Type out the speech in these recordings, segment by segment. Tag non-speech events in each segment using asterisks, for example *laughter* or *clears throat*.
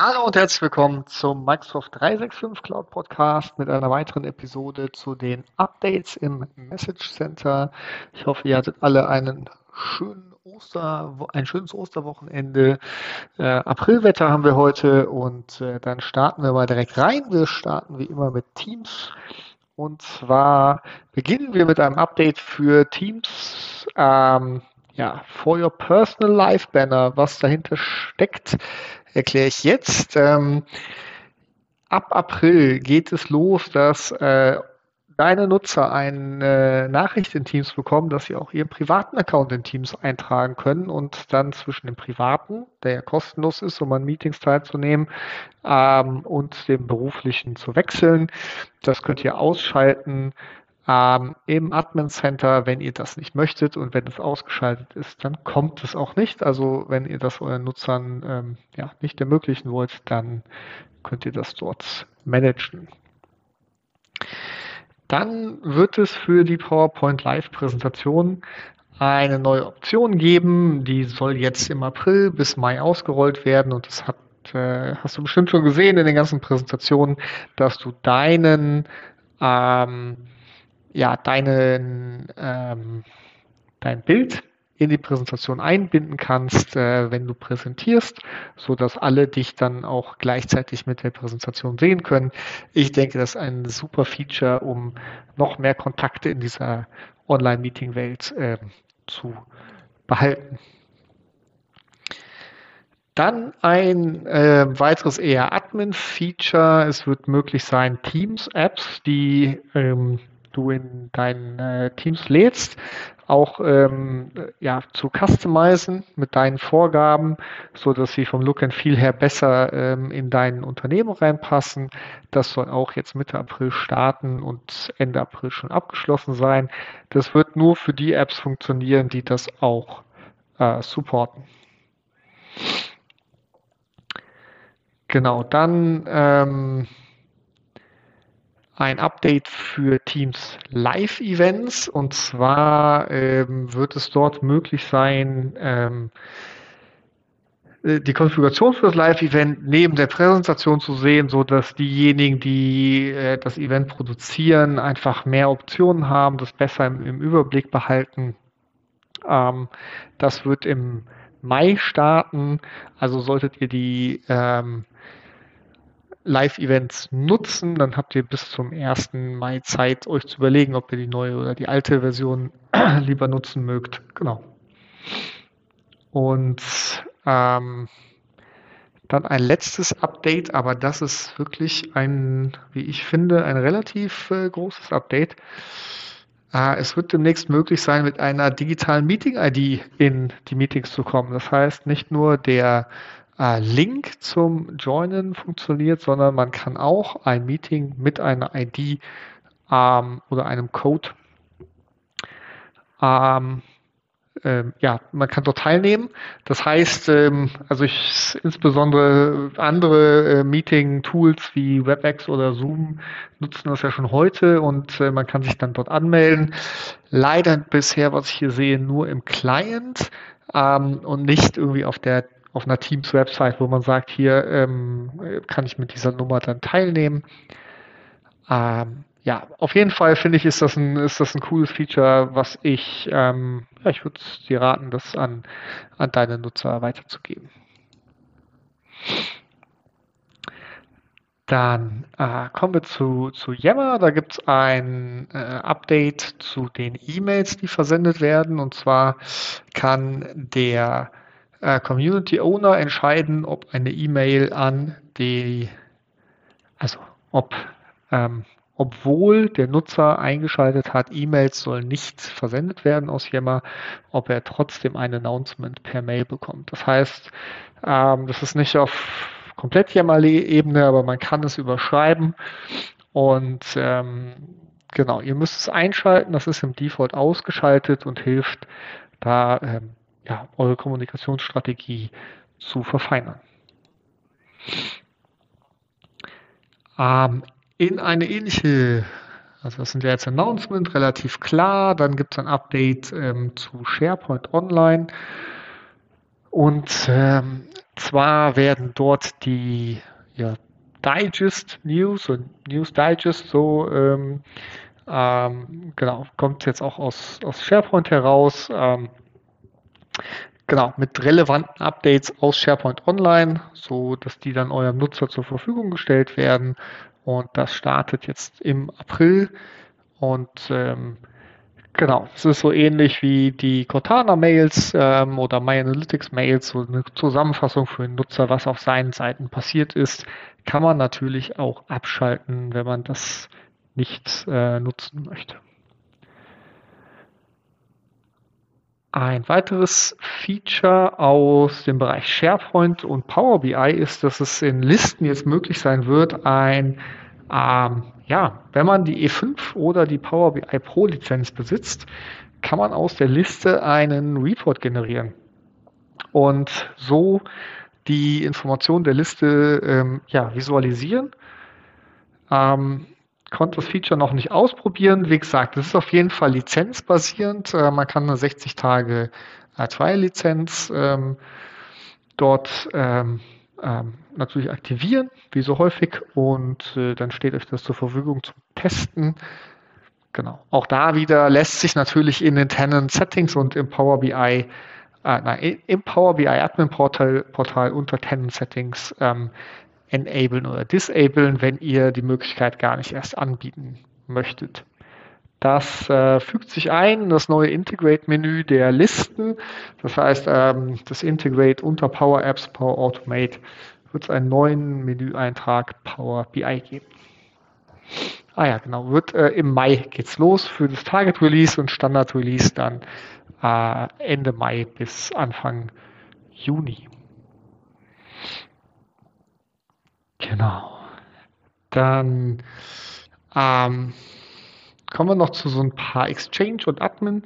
Hallo und herzlich willkommen zum Microsoft 365 Cloud Podcast mit einer weiteren Episode zu den Updates im Message Center. Ich hoffe, ihr hattet alle einen schönen Oster, ein schönes Osterwochenende. Äh, Aprilwetter haben wir heute und äh, dann starten wir mal direkt rein. Wir starten wie immer mit Teams. Und zwar beginnen wir mit einem Update für Teams. Ähm, ja, for your personal life Banner, was dahinter steckt, erkläre ich jetzt. Ähm, ab April geht es los, dass äh, deine Nutzer eine äh, Nachricht in Teams bekommen, dass sie auch ihren privaten Account in Teams eintragen können und dann zwischen dem privaten, der ja kostenlos ist, um an Meetings teilzunehmen, ähm, und dem beruflichen zu wechseln. Das könnt ihr ausschalten ähm, im Admin Center, wenn ihr das nicht möchtet und wenn es ausgeschaltet ist, dann kommt es auch nicht. Also wenn ihr das euren Nutzern ähm, ja, nicht ermöglichen wollt, dann könnt ihr das dort managen. Dann wird es für die PowerPoint Live Präsentation eine neue Option geben. Die soll jetzt im April bis Mai ausgerollt werden und das hat äh, hast du bestimmt schon gesehen in den ganzen Präsentationen, dass du deinen ähm, ja, deinen, ähm, dein Bild in die Präsentation einbinden kannst, äh, wenn du präsentierst, so dass alle dich dann auch gleichzeitig mit der Präsentation sehen können. Ich denke, das ist ein super Feature, um noch mehr Kontakte in dieser Online-Meeting-Welt äh, zu behalten. Dann ein äh, weiteres eher Admin-Feature. Es wird möglich sein, Teams-Apps, die ähm, du in deinen äh, Teams lädst, auch ähm, ja, zu customizen mit deinen Vorgaben, so dass sie vom Look and Feel her besser ähm, in dein Unternehmen reinpassen. Das soll auch jetzt Mitte April starten und Ende April schon abgeschlossen sein. Das wird nur für die Apps funktionieren, die das auch äh, supporten. Genau, dann ähm, ein Update für Teams Live-Events. Und zwar ähm, wird es dort möglich sein, ähm, äh, die Konfiguration für das Live-Event neben der Präsentation zu sehen, so dass diejenigen, die äh, das Event produzieren, einfach mehr Optionen haben, das besser im, im Überblick behalten. Ähm, das wird im Mai starten. Also solltet ihr die ähm, Live-Events nutzen. Dann habt ihr bis zum 1. Mai Zeit, euch zu überlegen, ob ihr die neue oder die alte Version *clears throat* lieber nutzen mögt. Genau. Und ähm, dann ein letztes Update, aber das ist wirklich ein, wie ich finde, ein relativ äh, großes Update. Äh, es wird demnächst möglich sein, mit einer digitalen Meeting-ID in die Meetings zu kommen. Das heißt, nicht nur der äh, Link zum Joinen funktioniert, sondern man kann auch ein Meeting mit einer ID ähm, oder einem Code ähm, ähm, ja, man kann dort teilnehmen. Das heißt, ähm, also ich insbesondere andere äh, Meeting-Tools wie WebEx oder Zoom nutzen das ja schon heute und äh, man kann sich dann dort anmelden. Leider bisher, was ich hier sehe, nur im Client ähm, und nicht irgendwie auf der auf einer Teams-Website, wo man sagt, hier ähm, kann ich mit dieser Nummer dann teilnehmen. Ähm, ja, auf jeden Fall finde ich, ist das ein, ist das ein cooles Feature, was ich, ähm, ja, ich würde dir raten, das an, an deine Nutzer weiterzugeben. Dann äh, kommen wir zu, zu Yammer. Da gibt es ein äh, Update zu den E-Mails, die versendet werden. Und zwar kann der äh, Community Owner entscheiden, ob eine E-Mail an die, also ob, ähm, obwohl der Nutzer eingeschaltet hat, E-Mails sollen nicht versendet werden aus Yammer, ob er trotzdem ein Announcement per Mail bekommt. Das heißt, ähm, das ist nicht auf komplett Yammer-Ebene, aber man kann es überschreiben und ähm, genau, ihr müsst es einschalten, das ist im Default ausgeschaltet und hilft da ähm, ja, eure Kommunikationsstrategie zu verfeinern. Ähm, in eine ähnliche, also das sind ja jetzt Announcement, relativ klar, dann gibt es ein Update ähm, zu SharePoint Online. Und ähm, zwar werden dort die ja, Digest News und News Digest so ähm, ähm, genau kommt jetzt auch aus, aus SharePoint heraus. Genau mit relevanten Updates aus SharePoint Online, so dass die dann eurem Nutzer zur Verfügung gestellt werden. Und das startet jetzt im April und ähm, Genau, es ist so ähnlich wie die Cortana-Mails ähm, oder MyAnalytics-Mails, so eine Zusammenfassung für den Nutzer, was auf seinen Seiten passiert ist, kann man natürlich auch abschalten, wenn man das nicht äh, nutzen möchte. Ein weiteres Feature aus dem Bereich SharePoint und Power BI ist, dass es in Listen jetzt möglich sein wird, ein ähm, ja, wenn man die E5 oder die Power BI Pro Lizenz besitzt, kann man aus der Liste einen Report generieren und so die Information der Liste ähm, ja, visualisieren. Ähm, konnte das Feature noch nicht ausprobieren. Wie gesagt, es ist auf jeden Fall lizenzbasierend. Äh, man kann eine 60 Tage R2-Lizenz ähm, dort ähm, ähm, natürlich aktivieren, wie so häufig, und äh, dann steht euch das zur Verfügung zum Testen. Genau. Auch da wieder lässt sich natürlich in den Tenant Settings und im Power BI, äh, nein, im Power BI Admin Portal, Portal unter Tenant Settings ähm, enablen oder disablen, wenn ihr die Möglichkeit gar nicht erst anbieten möchtet. Das äh, fügt sich ein in das neue Integrate-Menü der Listen. Das heißt, ähm, das Integrate unter Power Apps, Power Automate wird es einen neuen Menüeintrag Power BI geben. Ah ja, genau. Wird äh, im Mai geht's los für das Target Release und Standard Release dann äh, Ende Mai bis Anfang Juni. Genau. Dann ähm, kommen wir noch zu so ein paar Exchange und Admin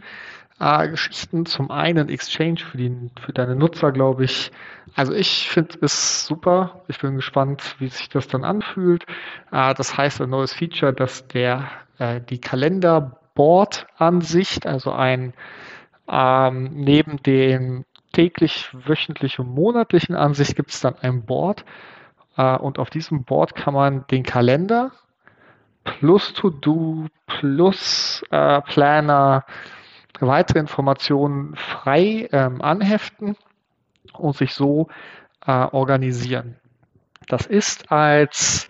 äh. Zum einen Exchange für, die, für deine Nutzer, glaube ich. Also ich finde es super. Ich bin gespannt, wie sich das dann anfühlt. Äh, das heißt ein neues Feature, dass der äh, die Kalenderboard-Ansicht, also ein ähm, neben dem täglich, wöchentlich und monatlichen Ansicht gibt es dann ein Board. Äh, und auf diesem Board kann man den Kalender plus To-Do plus äh, Planner weitere Informationen frei ähm, anheften und sich so äh, organisieren. Das ist als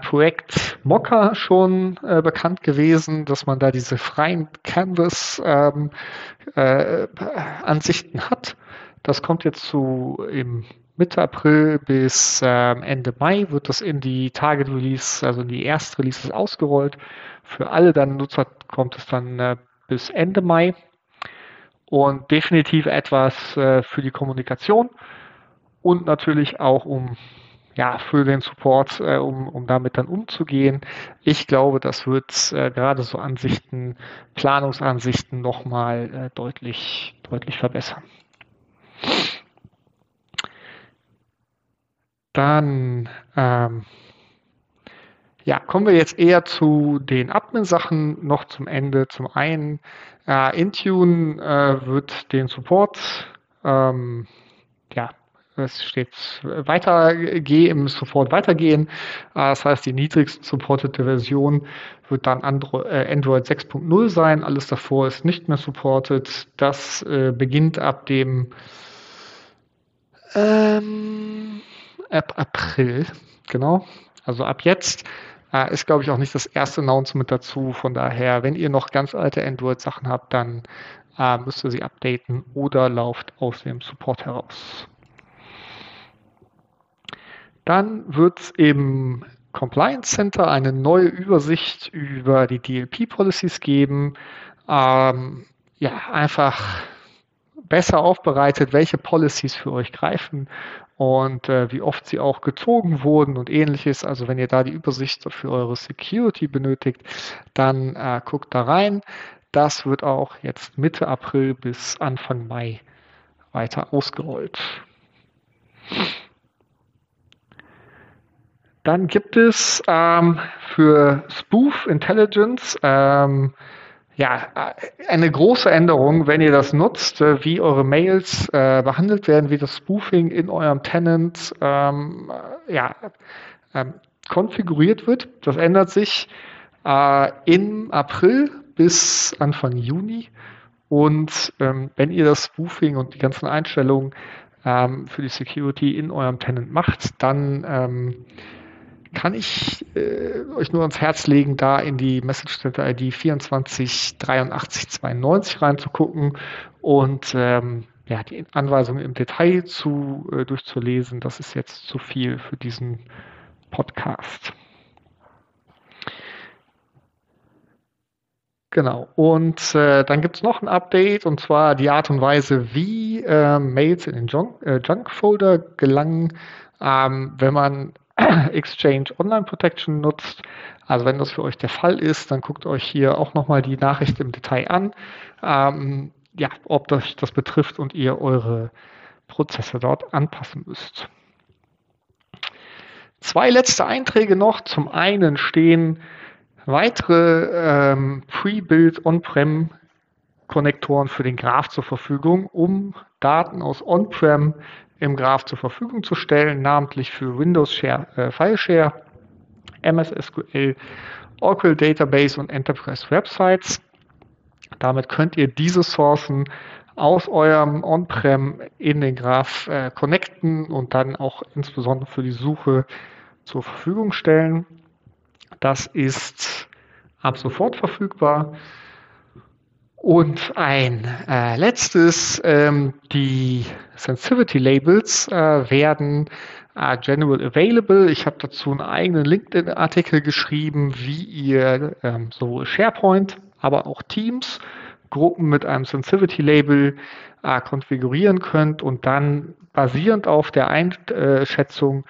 Projekt Mocha schon äh, bekannt gewesen, dass man da diese freien Canvas-Ansichten ähm, äh, hat. Das kommt jetzt zu im Mitte April bis ähm, Ende Mai wird das in die Target Release, also in die Erstreleases ausgerollt. Für alle dann Nutzer kommt es dann äh, bis Ende Mai und definitiv etwas äh, für die Kommunikation und natürlich auch um ja, für den Support, äh, um, um damit dann umzugehen. Ich glaube, das wird äh, gerade so Ansichten, Planungsansichten nochmal äh, deutlich, deutlich verbessern. Dann ähm, ja, kommen wir jetzt eher zu den Admin-Sachen noch zum Ende. Zum einen, äh, Intune äh, wird den Support, ähm, ja, es steht weiter, geh im Support weitergehen. Äh, das heißt, die niedrigst supportete Version wird dann Android, äh, Android 6.0 sein. Alles davor ist nicht mehr supported. Das äh, beginnt ab dem ähm, ab April, genau. Also ab jetzt äh, ist, glaube ich, auch nicht das erste Announcement dazu. Von daher, wenn ihr noch ganz alte Android-Sachen habt, dann äh, müsst ihr sie updaten oder lauft aus dem Support heraus. Dann wird es im Compliance Center eine neue Übersicht über die DLP-Policies geben. Ähm, ja, einfach besser aufbereitet, welche Policies für euch greifen und äh, wie oft sie auch gezogen wurden und ähnliches. Also wenn ihr da die Übersicht für eure Security benötigt, dann äh, guckt da rein. Das wird auch jetzt Mitte April bis Anfang Mai weiter ausgerollt. Dann gibt es ähm, für Spoof Intelligence ähm, ja, eine große Änderung, wenn ihr das nutzt, äh, wie eure Mails äh, behandelt werden, wie das Spoofing in eurem Tenant ähm, ja, ähm, konfiguriert wird. Das ändert sich äh, im April bis Anfang Juni. Und ähm, wenn ihr das Spoofing und die ganzen Einstellungen ähm, für die Security in eurem Tenant macht, dann ähm, kann ich äh, euch nur ans Herz legen, da in die Message Center ID 248392 reinzugucken und ähm, ja, die Anweisungen im Detail zu, äh, durchzulesen. Das ist jetzt zu viel für diesen Podcast. Genau. Und äh, dann gibt es noch ein Update und zwar die Art und Weise, wie äh, Mails in den äh, Junk-Folder gelangen, ähm, wenn man *clears throat* Exchange Online Protection nutzt. Also wenn das für euch der Fall ist, dann guckt euch hier auch nochmal die Nachricht im Detail an, ähm, ja, ob das das betrifft und ihr eure Prozesse dort anpassen müsst. Zwei letzte Einträge noch. Zum einen stehen weitere ähm, Pre-Build On-Prem Konnektoren für den Graph zur Verfügung, um Daten aus On-Prem im Graph zur Verfügung zu stellen, namentlich für Windows Share, äh, File Share, MS SQL, Oracle Database und Enterprise Websites. Damit könnt ihr diese Sourcen aus eurem On-Prem in den Graph äh, connecten und dann auch insbesondere für die Suche zur Verfügung stellen. Das ist ab sofort verfügbar. Und ein äh, letztes, ähm, die Sensitivity Labels äh, werden äh, general available. Ich habe dazu einen eigenen LinkedIn-Artikel geschrieben, wie ihr ähm, sowohl SharePoint, aber auch Teams, Gruppen mit einem Sensitivity-Label äh, konfigurieren könnt und dann basierend auf der Einschätzung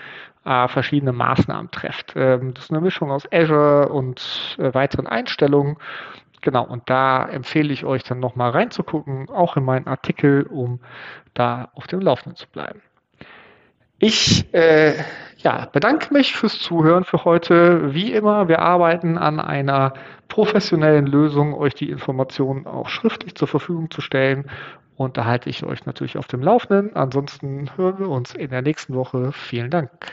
äh, verschiedene Maßnahmen trefft. Ähm, das ist eine Mischung aus Azure und äh, weiteren Einstellungen. Genau, und da empfehle ich euch dann nochmal reinzugucken, auch in meinen Artikel, um da auf dem Laufenden zu bleiben. Ich äh, ja, bedanke mich fürs Zuhören für heute. Wie immer, wir arbeiten an einer professionellen Lösung, euch die Informationen auch schriftlich zur Verfügung zu stellen. Und da halte ich euch natürlich auf dem Laufenden. Ansonsten hören wir uns in der nächsten Woche. Vielen Dank.